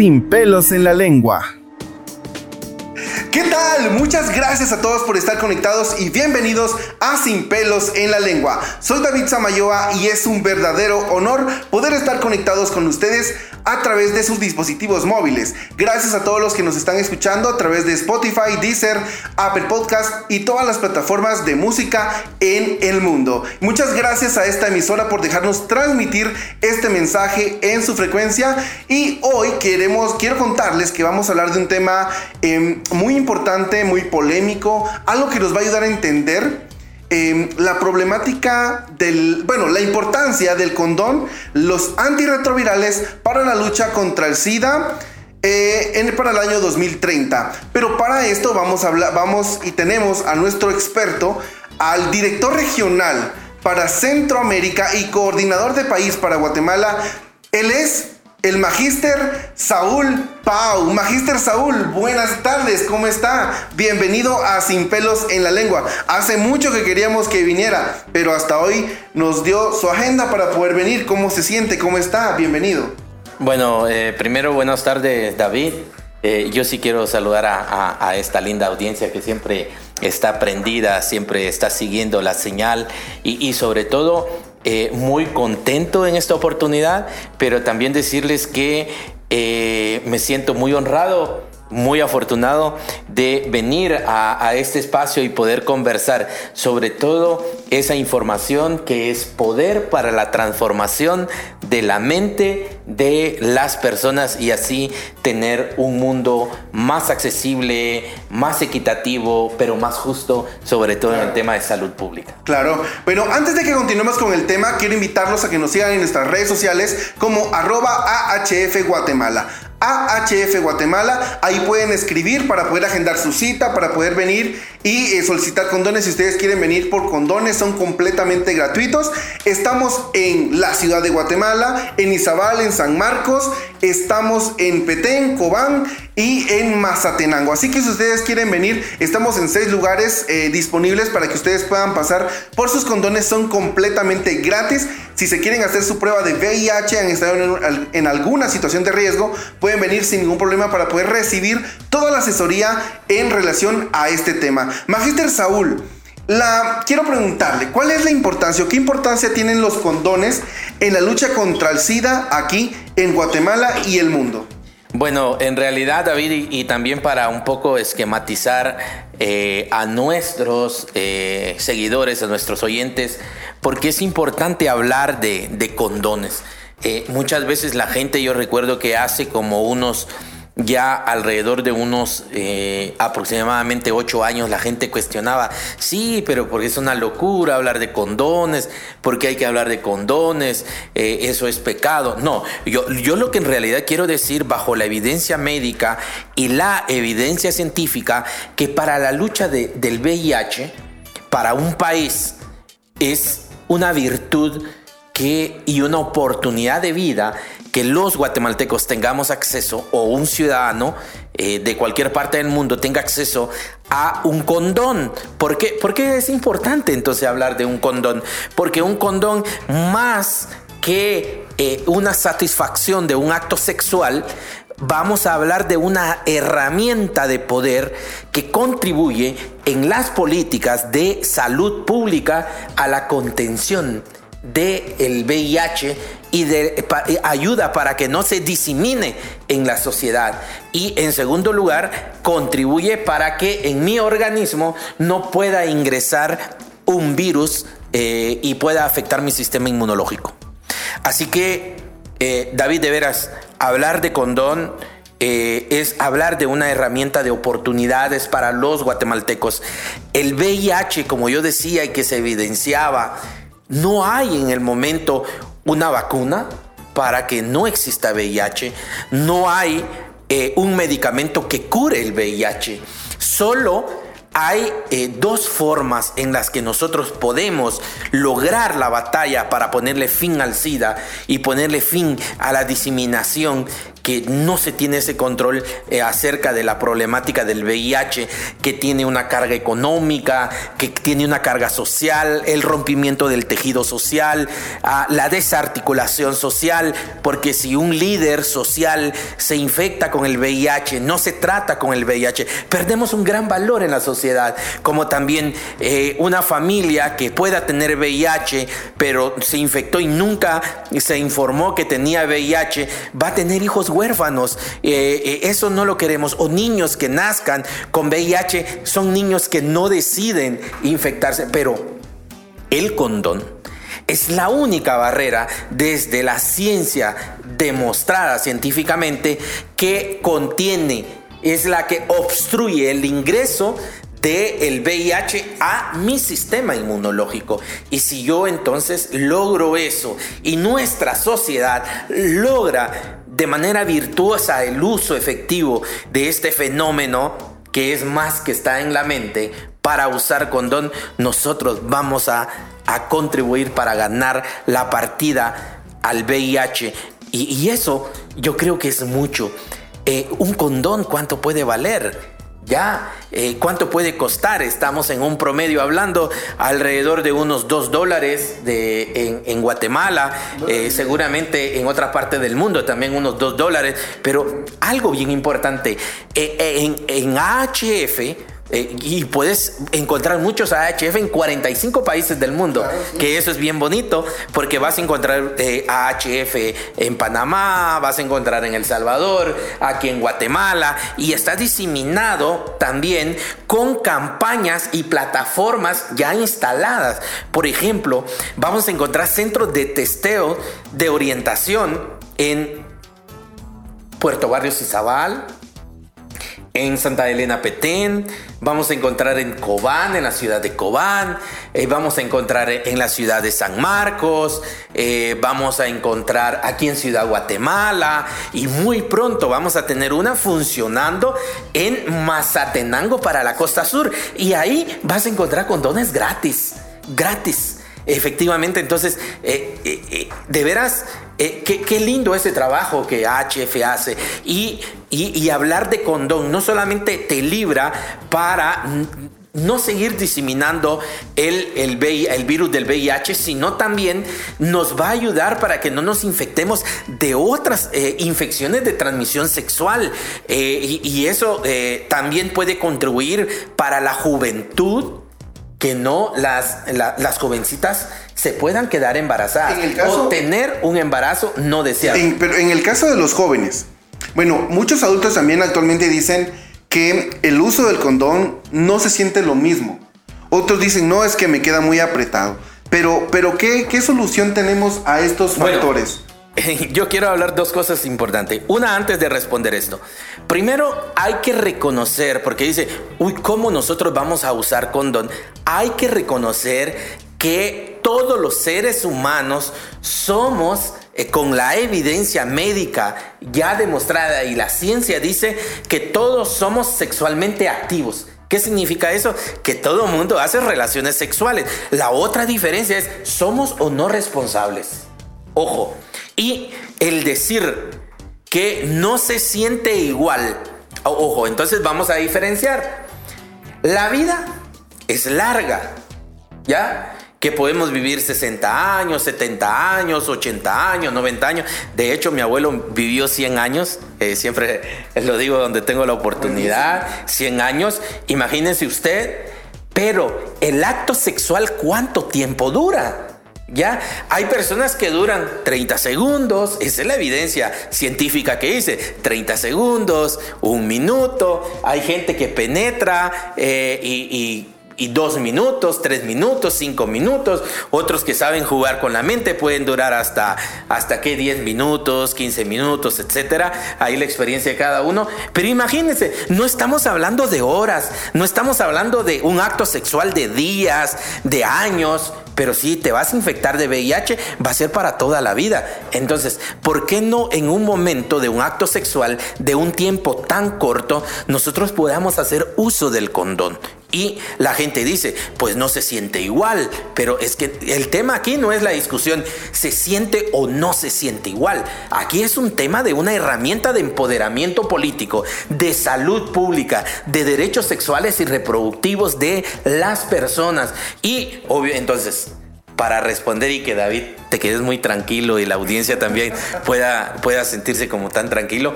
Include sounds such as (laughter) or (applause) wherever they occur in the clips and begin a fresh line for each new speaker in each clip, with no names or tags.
Sin pelos en la lengua.
¿Qué tal? Muchas gracias a todos por estar conectados y bienvenidos a Sin pelos en la lengua. Soy David Samayoa y es un verdadero honor poder estar conectados con ustedes a través de sus dispositivos móviles. Gracias a todos los que nos están escuchando a través de Spotify, Deezer, Apple Podcast y todas las plataformas de música en el mundo. Muchas gracias a esta emisora por dejarnos transmitir este mensaje en su frecuencia y hoy queremos quiero contarles que vamos a hablar de un tema em, muy importante, muy polémico, algo que nos va a ayudar a entender Em, la problemática del, bueno, la importancia del condón, los antirretrovirales para la lucha contra el SIDA. Eh, para el año 2030. Pero para esto vamos a hablar, vamos y tenemos a nuestro experto, al director regional para Centroamérica y coordinador de país para Guatemala. Él es el Magíster Saúl Pau. Magíster Saúl, buenas tardes, ¿cómo está? Bienvenido a Sin Pelos en la Lengua. Hace mucho que queríamos que viniera, pero hasta hoy nos dio su agenda para poder venir. ¿Cómo se siente? ¿Cómo está? Bienvenido.
Bueno, eh, primero buenas tardes, David. Eh, yo sí quiero saludar a, esta linda audiencia que siempre está prendida, siempre está siguiendo la señal y, y sobre todo eh, muy contento en esta oportunidad, pero también decirles que eh, me siento muy honrado muy afortunado de venir a, este espacio y poder conversar sobre todo esa información que es poder para la transformación de la mente de las personas y así tener un mundo más accesible, más equitativo, pero más justo, sobre todo en el tema de salud pública.
Claro, pero antes de que continuemos con el tema, quiero invitarlos a que nos sigan en nuestras redes sociales como arroba AHF Guatemala. AHF Guatemala. Ahí pueden escribir para poder agendar su cita, para poder venir y eh, solicitar condones. Si ustedes quieren venir por condones, son completamente gratuitos. Estamos en la ciudad de Guatemala, en Izabal, en San Marcos, estamos en Petén, Cobán y en Mazatenango. Así que si ustedes quieren venir, estamos en seis lugares eh, disponibles para que ustedes puedan pasar por sus condones. Son completamente gratis. Si se quieren hacer su prueba de VIH, han estado en, en alguna situación de riesgo, pueden venir sin ningún problema para poder recibir toda la asesoría en relación a este tema. Magister Saúl, la, quiero preguntarle, ¿cuál es la importancia o qué importancia tienen los condones en la lucha contra el SIDA aquí en Guatemala y el mundo?
Bueno, en realidad, David, y, también para un poco esquematizar eh, a nuestros eh, seguidores, a nuestros oyentes, porque es importante hablar de, condones. Eh, muchas veces la gente, yo recuerdo que hace como unos ya alrededor de unos eh, aproximadamente ocho años la gente cuestionaba, sí, pero porque es una locura hablar de condones, porque hay que hablar de condones, eh, eso es pecado. No, yo, yo lo que en realidad quiero decir bajo la evidencia médica y la evidencia científica, que para la lucha del VIH, para un país, es una virtud y una oportunidad de vida que los guatemaltecos tengamos acceso o un ciudadano eh, de cualquier parte del mundo tenga acceso a un condón. ¿Por qué? Porque es importante entonces hablar de un condón. Porque un condón más que eh, una satisfacción de un acto sexual, vamos a hablar de una herramienta de poder que contribuye en las políticas de salud pública a la contención del VIH y de ayuda para que no se disemine en la sociedad. Y en segundo lugar, contribuye para que en mi organismo no pueda ingresar un virus eh, y pueda afectar mi sistema inmunológico. Así que, eh, David, de veras, hablar de condón eh, es hablar de una herramienta de oportunidades para los guatemaltecos. El VIH, como yo decía y que se evidenciaba, no hay en el momento una vacuna para que no exista VIH. No hay eh, un medicamento que cure el VIH. Solo hay eh, dos formas en las que nosotros podemos lograr la batalla para ponerle fin al SIDA y ponerle fin a la diseminación que no se tiene ese control eh, acerca de la problemática del VIH, que tiene una carga económica, que tiene una carga social, el rompimiento del tejido social, la desarticulación social, porque si un líder social se infecta con el VIH, no se trata con el VIH, perdemos un gran valor en la sociedad, como también eh, una familia que pueda tener VIH, pero se infectó y nunca se informó que tenía VIH, va a tener hijos huérfanos. Eh, eh, eso no lo queremos. O niños que nazcan con VIH son niños que no deciden infectarse, pero el condón es la única barrera desde la ciencia demostrada científicamente que contiene, es la que obstruye el ingreso del VIH a mi sistema inmunológico. Y si yo entonces logro eso y nuestra sociedad logra de manera virtuosa el uso efectivo de este fenómeno, que es más que está en la mente, para usar condón, nosotros vamos a, contribuir para ganar la partida al VIH. Y, eso yo creo que es mucho. Eh, un condón, ¿cuánto puede valer? Ya, eh, ¿cuánto puede costar? Estamos en un promedio hablando alrededor de unos 2 dólares de, en, Guatemala, eh, seguramente en otra parte del mundo también unos 2 dólares, pero algo bien importante, en, en AHF, eh, y puedes encontrar muchos AHF en 45 países del mundo, que eso es bien bonito, porque vas a encontrar eh, AHF en Panamá, vas a encontrar en El Salvador, aquí en Guatemala, y está diseminado también con campañas y plataformas ya instaladas. Por ejemplo, vamos a encontrar centros de testeo de orientación en Puerto Barrios Izabal, en Santa Elena Petén, vamos a encontrar en Cobán, en la ciudad de Cobán, eh, vamos a encontrar en la ciudad de San Marcos, eh, vamos a encontrar aquí en Ciudad Guatemala y muy pronto vamos a tener una funcionando en Mazatenango para la costa sur y ahí vas a encontrar condones gratis, gratis. Efectivamente, entonces, eh, de veras, qué, lindo ese trabajo que HF hace. Y y, hablar de condón no solamente te libra para no seguir diseminando el, el, virus del VIH, sino también nos va a ayudar para que no nos infectemos de otras eh, infecciones de transmisión sexual. Eh, y, eso eh, también puede contribuir para la juventud que no las, las jovencitas se puedan quedar embarazadas o tener un embarazo no deseado.
pero en el caso de los jóvenes, bueno, muchos adultos también actualmente dicen que el uso del condón no se siente lo mismo. Otros dicen, no, es que me queda muy apretado. Pero, pero ¿qué, qué solución tenemos a estos factores? (laughs)
Yo quiero hablar dos cosas importantes. Una antes de responder esto. Primero, hay que reconocer, porque dice, uy, ¿cómo nosotros vamos a usar condón? Hay que reconocer que todos los seres humanos somos eh, con la evidencia médica ya demostrada y la ciencia dice que todos somos sexualmente activos. ¿Qué significa eso? Que todo mundo hace relaciones sexuales. La otra diferencia es, ¿somos o no responsables? Ojo. Y el decir que no se siente igual. Ojo, entonces vamos a diferenciar. La vida es larga. ¿Ya? que podemos vivir 60 años, 70 años, 80 años, 90 años. De hecho, mi abuelo vivió 100 años, eh, siempre (laughs) lo digo donde tengo la oportunidad, 100 años. Imagínense usted, pero el acto sexual, ¿cuánto tiempo dura? Ya hay personas que duran 30 segundos, esa es la evidencia científica que dice, 30 segundos, un minuto, hay gente que penetra eh, y dos minutos, tres minutos, cinco minutos. Otros que saben jugar con la mente pueden durar hasta, hasta qué, 10 minutos, 15 minutos, etcétera. Ahí la experiencia de cada uno. Pero imagínense, no estamos hablando de horas, no estamos hablando de un acto sexual de días, de años. Pero si te vas a infectar de VIH, va a ser para toda la vida. Entonces, ¿por qué no en un momento de un acto sexual de un tiempo tan corto, nosotros podamos hacer uso del condón? Y la gente dice, pues no se siente igual, pero es que el tema aquí no es la discusión, se siente o no se siente igual. Aquí es un tema de una herramienta de empoderamiento político, de salud pública, de derechos sexuales y reproductivos de las personas. Y obvio, entonces, para responder y que David te quedes muy tranquilo y la audiencia también pueda, pueda sentirse como tan tranquilo,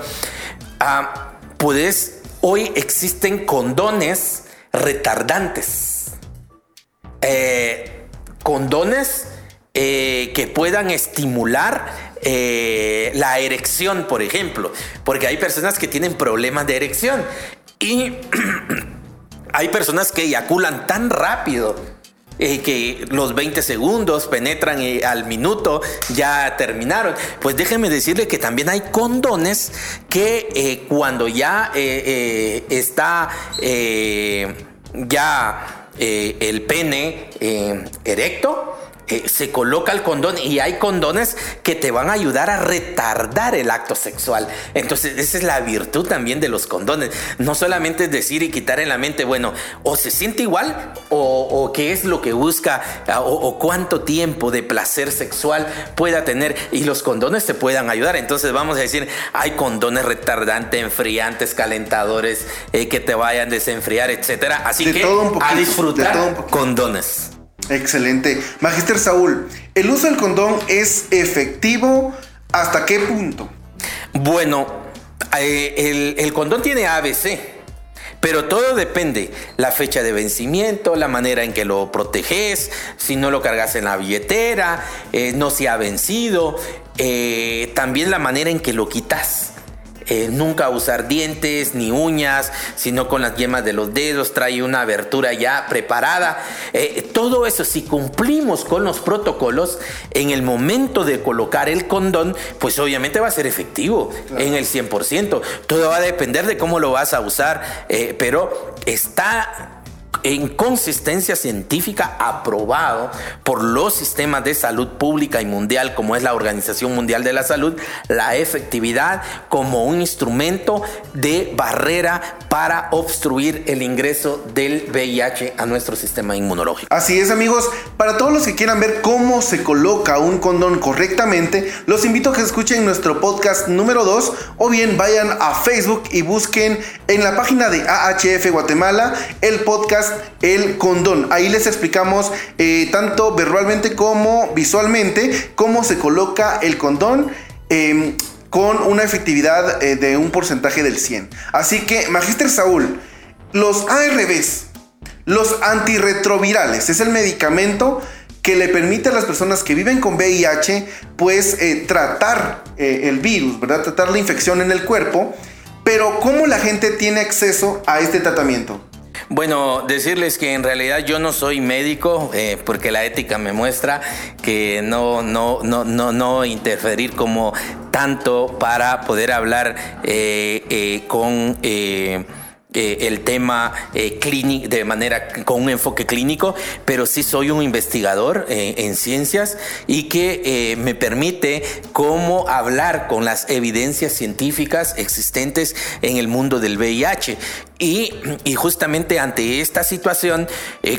ah, puedes, hoy existen condones retardantes. Eh, condones eh, que puedan estimular eh, la erección, por ejemplo, porque hay personas que tienen problemas de erección y (clears throat) hay personas que eyaculan tan rápido que los 20 segundos penetran y al minuto ya terminaron. Pues déjeme decirle que también hay condones que cuando ya está ya eh, el pene eh, erecto, eh, se coloca el condón y hay condones que te van a ayudar a retardar el acto sexual. Entonces, esa es la virtud también de los condones. No solamente es decir y quitar en la mente, bueno, o se siente igual o, qué es lo que busca o, o, cuánto tiempo de placer sexual pueda tener y los condones te puedan ayudar. Entonces, vamos a decir, hay condones retardantes, enfriantes, calentadores eh, que te vayan a desenfriar, etcétera. Así que a disfrutar condones.
Excelente. Magister Saúl, ¿el uso del condón es efectivo hasta qué punto?
Bueno, eh, el, condón tiene ABC. Pero todo depende, la fecha de vencimiento, la manera en que lo proteges, si no lo cargas en la billetera, eh, no se ha vencido, eh, también la manera en que lo quitas. Eh, nunca usar dientes ni uñas, sino con las yemas de los dedos, trae una abertura ya preparada. Eh, todo eso, si cumplimos con los protocolos, en el momento de colocar el condón, pues obviamente va a ser efectivo en el 100%. Todo va a depender de cómo lo vas a usar, eh, pero está en consistencia científica aprobado por los sistemas de salud pública y mundial, como es la Organización Mundial de la Salud, la efectividad como un instrumento de barrera para obstruir el ingreso del VIH a nuestro sistema inmunológico.
Así es amigos, para todos los que quieran ver cómo se coloca un condón correctamente, los invito a que escuchen nuestro podcast número 2 o bien vayan a Facebook y busquen en la página de AHF Guatemala el podcast el condón. Ahí les explicamos eh, tanto verbalmente como visualmente cómo se coloca el condón. Em, con una efectividad eh, de un porcentaje del 100. Así que, Magister Saúl, los ARBs, los antirretrovirales, es el medicamento que le permite a las personas que viven con VIH, pues eh, tratar el virus, ¿verdad? Tratar la infección en el cuerpo. Pero ¿cómo la gente tiene acceso a este tratamiento?
Bueno, decirles que en realidad yo no soy médico, eh, porque la ética me muestra que no, no, no, no, no interferir como tanto para poder hablar eh, eh, con eh, el tema eh, clínico de manera con un enfoque clínico, pero sí soy un investigador eh, en ciencias y que me permite cómo hablar con las evidencias científicas existentes en el mundo del VIH. Y, justamente ante esta situación,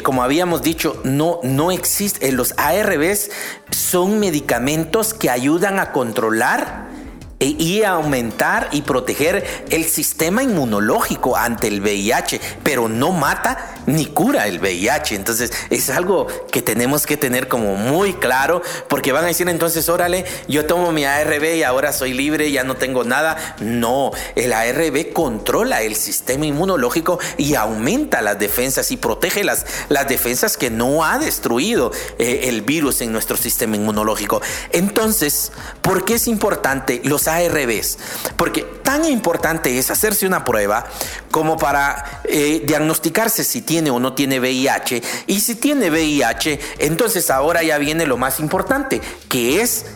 como habíamos dicho, no, no existe, los ARBs son medicamentos que ayudan a controlar y aumentar y proteger el sistema inmunológico ante el VIH, pero no mata ni cura el VIH. Entonces es algo que tenemos que tener como muy claro, porque van a decir entonces, órale, yo tomo mi ARB y ahora soy libre, ya no tengo nada. No, el ARB controla el sistema inmunológico y aumenta las defensas y protege las, las defensas que no ha destruido eh, el virus en nuestro sistema inmunológico. Entonces, ¿por qué es importante los ARBs, porque tan importante es hacerse una prueba como para eh, diagnosticarse si tiene o no tiene VIH. Y si tiene VIH, entonces ahora ya viene lo más importante, que es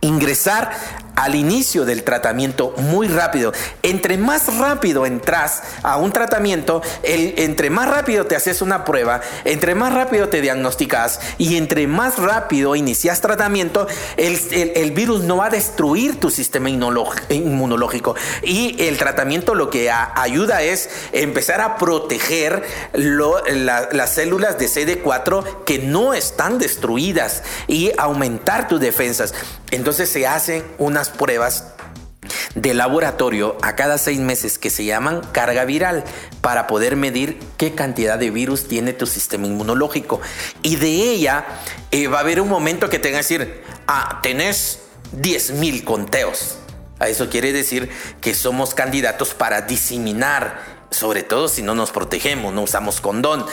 ingresar al inicio del tratamiento muy rápido. Entre más rápido entras a un tratamiento, entre más rápido te haces una prueba, entre más rápido te diagnosticas y entre más rápido inicias tratamiento, el, virus no va a destruir tu sistema inmunológico. Y el tratamiento lo que ayuda es empezar a proteger las células de CD4 que no están destruidas y aumentar tus defensas. Entonces se hacen pruebas de laboratorio a cada seis meses que se llaman carga viral para poder medir qué cantidad de virus tiene tu sistema inmunológico. Y de ella eh, va a haber un momento que te van a decir, ah, tenés 10.000 conteos. Eso quiere decir que somos candidatos para diseminar, sobre todo si no nos protegemos, no usamos condón.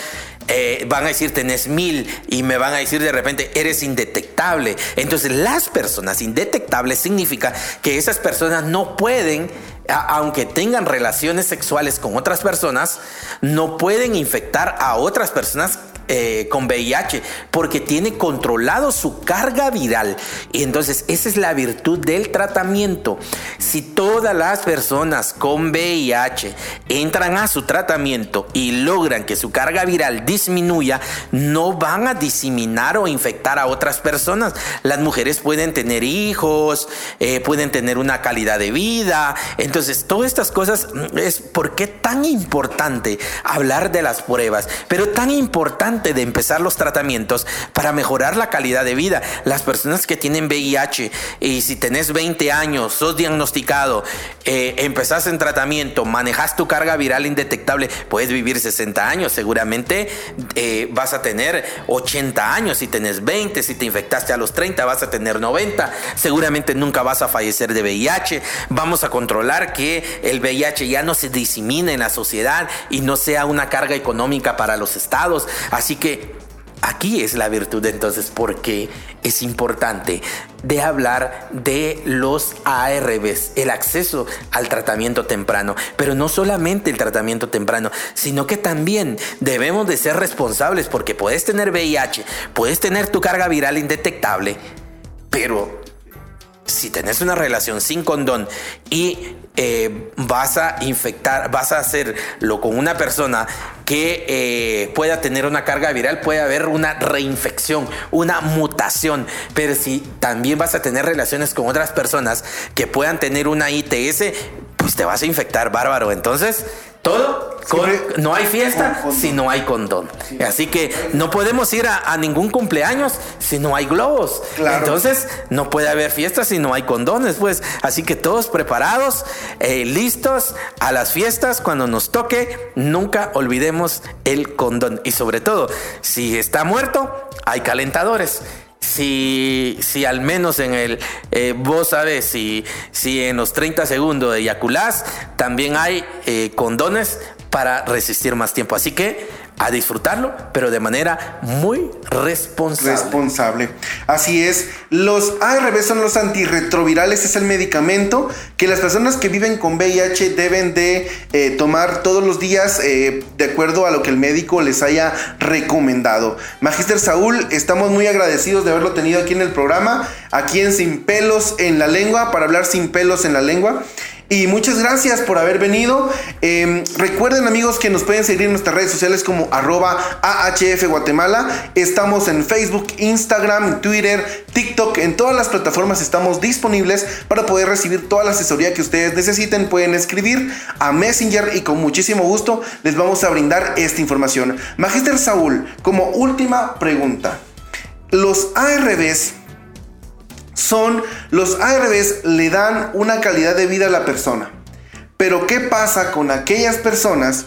Eh, van a decir tenés mil y me van a decir de repente eres indetectable. Entonces las personas indetectables significa que esas personas no pueden aunque tengan relaciones sexuales con otras personas, no pueden infectar a otras personas eh, con VIH porque tiene controlado su carga viral. Y entonces esa es la virtud del tratamiento. Si todas las personas con VIH entran a su tratamiento y logran que su carga viral disminuya, no van a diseminar o infectar a otras personas. Las mujeres pueden tener hijos, eh, pueden tener una calidad de vida. Entonces, todas estas cosas mm, es por qué tan importante hablar de las pruebas, pero tan importante de empezar los tratamientos para mejorar la calidad de vida. Las personas que tienen VIH y si tenés 20 años, sos diagnosticado, eh, en tratamiento, manejas tu carga viral indetectable, puedes vivir 60 años, seguramente eh, vas a tener 80 años. Si tenés 20, si te infectaste a los 30 vas a tener 90, seguramente nunca vas a fallecer de VIH, vamos a controlar que el VIH ya no se disemine en la sociedad y no sea una carga económica para los estados, que aquí es la virtud entonces porque es importante de hablar de los ARVs, el acceso al tratamiento temprano, pero no solamente el tratamiento temprano, sino que también debemos de ser responsables porque puedes tener VIH, puedes tener tu carga viral indetectable, pero si tenés una relación sin condón y eh, vas a infectar, vas a hacerlo con una persona que eh, pueda tener una carga viral, puede haber una reinfección, una mutación. Pero si también vas a tener relaciones con otras personas que puedan tener una ITS, pues te vas a infectar bárbaro. Entonces, todo, no hay fiesta si no hay condón. Así que no podemos ir a, ningún cumpleaños si no hay globos. Entonces no puede haber fiesta si no hay condones, pues. Así que todos preparados, eh, listos a las fiestas cuando nos toque. Nunca olvidemos el condón. Y sobre todo, si está muerto, hay calentadores si, si al menos en el, eh, vos sabes, si, si en los 30 segundos de eyaculás, también hay eh, condones para resistir más tiempo. Así que a disfrutarlo, pero de manera muy responsable.
Responsable. Así es. Los ARV son los antirretrovirales, es el medicamento que las personas que viven con VIH deben de eh, tomar todos los días eh, de acuerdo a lo que el médico les haya recomendado. Magister Saúl, estamos muy agradecidos de haberlo tenido aquí en el programa, aquí en Sin Pelos en la Lengua, para hablar sin pelos en la lengua. Y muchas gracias por haber venido. Em, recuerden amigos que nos pueden seguir en nuestras redes sociales como arroba AHF Guatemala. Estamos en Facebook, Instagram, Twitter, TikTok. En todas las plataformas estamos disponibles para poder recibir toda la asesoría que ustedes necesiten. Pueden escribir a Messenger y con muchísimo gusto les vamos a brindar esta información. Magister Saúl, como última pregunta. Los ARBs son los ARVs le dan una calidad de vida a la persona. Pero ¿qué pasa con aquellas personas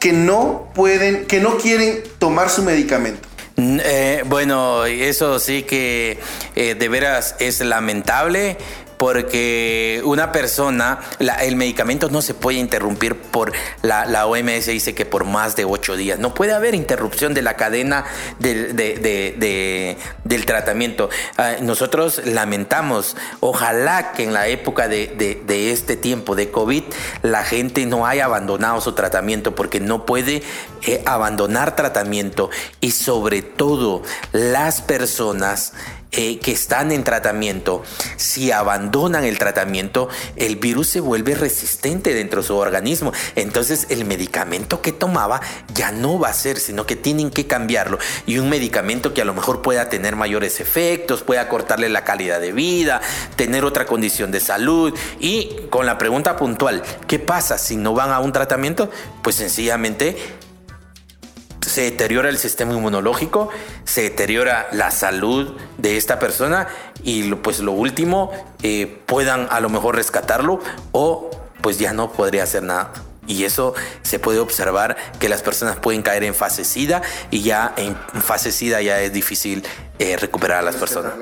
que no pueden, que no quieren tomar su medicamento?
Eh, bueno, eso sí que eh, de veras es lamentable porque una persona, el medicamento no se puede interrumpir por, la, OMS dice que por más de ocho días. No puede haber interrupción de la cadena del, del tratamiento. Ah, nosotros lamentamos, ojalá que en la época de, este tiempo de COVID la gente no haya abandonado su tratamiento porque no puede eh, abandonar tratamiento y sobre todo las personas eh, que están en tratamiento, si abandonan el tratamiento, el virus se vuelve resistente dentro de su organismo. Entonces el medicamento que tomaba ya no va a ser, sino que tienen que cambiarlo. Y un medicamento que a lo mejor pueda tener mayores efectos, pueda cortarle la calidad de vida, tener otra condición de salud. Y con la pregunta puntual, ¿qué pasa si no van a un tratamiento? Pues sencillamente se deteriora el sistema inmunológico, se deteriora la salud de esta persona y pues lo último, eh, puedan a lo mejor rescatarlo o pues ya no podría hacer nada. Y eso se puede observar que las personas pueden caer en fase SIDA y ya en fase SIDA ya es difícil eh, recuperar a las personas.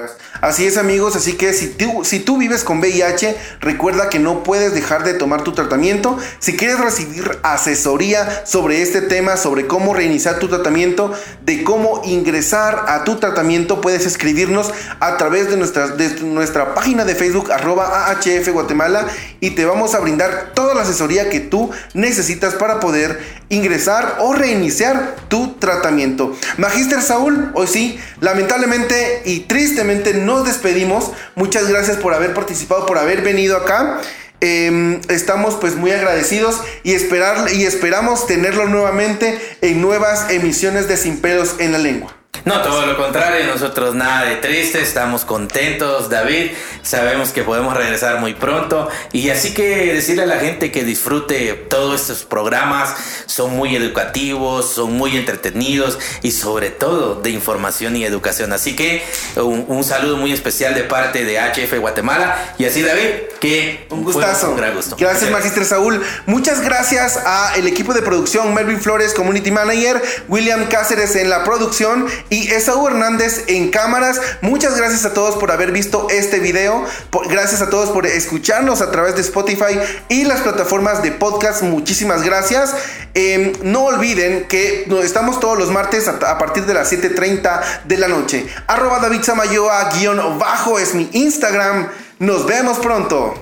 Así es amigos, así que si tú, si tú vives con VIH, recuerda que no puedes dejar de tomar tu tratamiento. Si quieres recibir asesoría sobre este tema, sobre cómo reiniciar tu tratamiento, de cómo ingresar a tu tratamiento, puedes escribirnos a través de nuestra, de nuestra página de Facebook arroba AHF Guatemala y te vamos a brindar toda la asesoría que tú necesitas para poder ingresar o reiniciar tu tratamiento. Magister Saúl, hoy sí, lamentablemente y tristemente nos despedimos. Muchas gracias por haber participado, por haber venido acá. Em, estamos pues muy agradecidos y, esperar, y esperamos tenerlo nuevamente en nuevas emisiones de Sin Pelos en la Lengua.
No, todo lo contrario, nosotros nada de triste, estamos contentos, David, sabemos que podemos regresar muy pronto y así que decirle a la gente que disfrute todos estos programas, son muy educativos, son muy entretenidos y sobre todo de información y educación. Así que un, saludo muy especial de parte de HF Guatemala y así David, que
un gustazo. Un gran gusto. Gracias, Magister Saúl. Muchas gracias a el equipo de producción, Melvin Flores, Community Manager, William Cáceres en la producción y Esaú Hernández en cámaras. Muchas gracias a todos por haber visto este video. gracias a todos por escucharnos a través de Spotify y las plataformas de podcast. Muchísimas gracias. Em, no olviden que estamos todos los martes a, partir de las 7.30 de la noche. Arroba David Samayoa guion bajo es mi Instagram. Nos vemos pronto.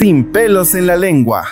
Sin pelos en la lengua.